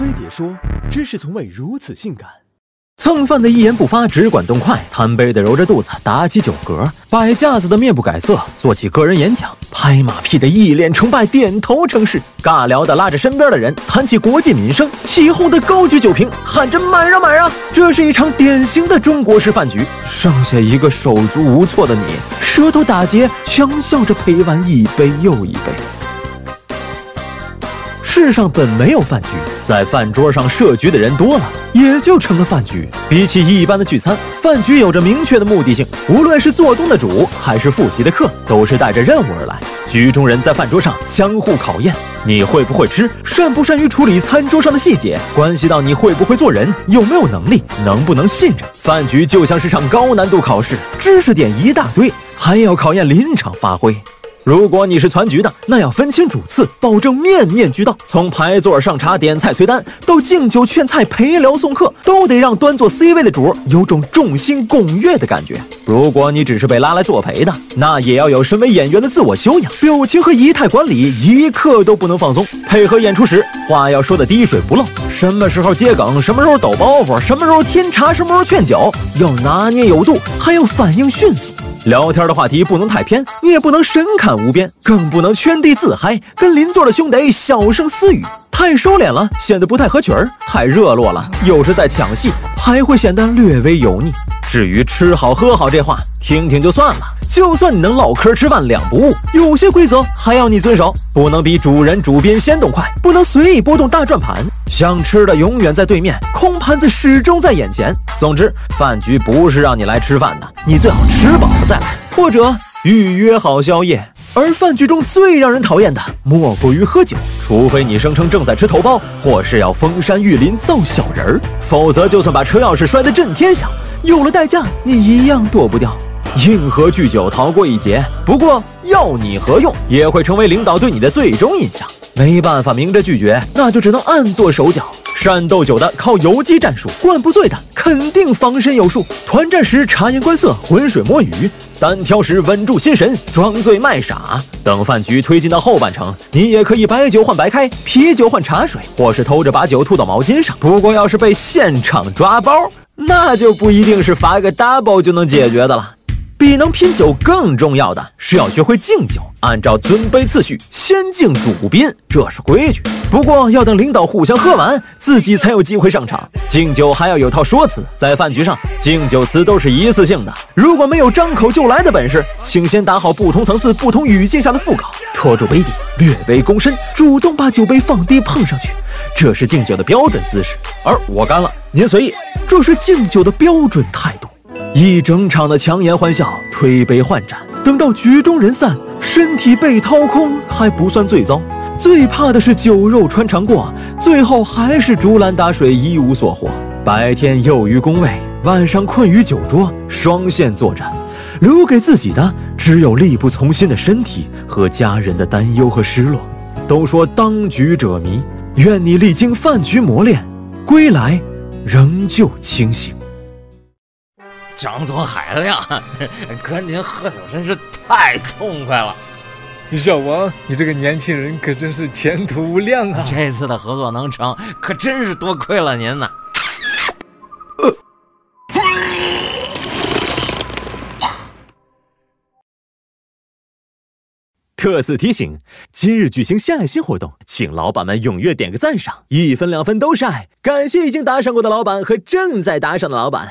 飞碟说，真是从未如此性感。蹭饭的一言不发，只管动筷；贪杯的揉着肚子，打起酒嗝；摆架子的面不改色，做起个人演讲；拍马屁的一脸崇拜，点头称是；尬聊的拉着身边的人谈起国计民生；起哄的高举酒瓶，喊着买啊买啊！这是一场典型的中国式饭局。剩下一个手足无措的你，舌头打结，强笑着陪完一杯又一杯。世上本没有饭局，在饭桌上设局的人多了，也就成了饭局。比起一般的聚餐，饭局有着明确的目的性。无论是做东的主，还是复习的课，都是带着任务而来。局中人在饭桌上相互考验，你会不会吃，善不善于处理餐桌上的细节，关系到你会不会做人，有没有能力，能不能信任。饭局就像是场高难度考试，知识点一大堆，还要考验临场发挥。如果你是攒局的，那要分清主次，保证面面俱到。从排座上茶点菜催单，到敬酒劝菜陪聊送客，都得让端坐 C 位的主有种众星拱月的感觉。如果你只是被拉来作陪的，那也要有身为演员的自我修养，表情和仪态管理一刻都不能放松。配合演出时，话要说的滴水不漏，什么时候接梗，什么时候抖包袱，什么时候添茶，什么时候劝酒，要拿捏有度，还要反应迅速。聊天的话题不能太偏，你也不能神侃无边，更不能圈地自嗨，跟邻座的兄弟小声私语。太收敛了，显得不太合群儿；太热络了，又是在抢戏，还会显得略微油腻。至于吃好喝好这话，听听就算了。就算你能唠嗑吃饭两不误，有些规则还要你遵守：不能比主人主宾先动筷，不能随意拨动大转盘。想吃的永远在对面，空盘子始终在眼前。总之，饭局不是让你来吃饭的，你最好吃饱了再来，或者预约好宵夜。而饭局中最让人讨厌的，莫过于喝酒。除非你声称正在吃头孢，或是要封山育林造小人儿，否则就算把车钥匙摔得震天响，有了代驾，你一样躲不掉。硬核拒酒逃过一劫，不过要你何用，也会成为领导对你的最终印象。没办法明着拒绝，那就只能暗做手脚。善斗酒的靠游击战术，灌不醉的肯定防身有术。团战时察言观色，浑水摸鱼；单挑时稳住心神，装醉卖傻。等饭局推进到后半程，你也可以白酒换白开，啤酒换茶水，或是偷着把酒吐到毛巾上。不过要是被现场抓包，那就不一定是罚个 double 就能解决的了。比能拼酒更重要的是要学会敬酒，按照尊卑次序，先敬主宾，这是规矩。不过要等领导互相喝完，自己才有机会上场。敬酒还要有套说辞，在饭局上，敬酒词都是一次性的。如果没有张口就来的本事，请先打好不同层次、不同语境下的副稿，戳住杯底，略微躬身，主动把酒杯放低碰上去，这是敬酒的标准姿势。而我干了，您随意，这是敬酒的标准态度。一整场的强颜欢笑，推杯换盏，等到局中人散，身体被掏空还不算最糟，最怕的是酒肉穿肠过，最后还是竹篮打水一无所获。白天囿于工位，晚上困于酒桌，双线作战，留给自己的只有力不从心的身体和家人的担忧和失落。都说当局者迷，愿你历经饭局磨练，归来仍旧清醒。张总海量，跟您喝酒真是太痛快了。小王，你这个年轻人可真是前途无量啊！这次的合作能成，可真是多亏了您呐。特此提醒，今日举行献爱心活动，请老板们踊跃点个赞赏，一分两分都是爱。感谢已经打赏过的老板和正在打赏的老板。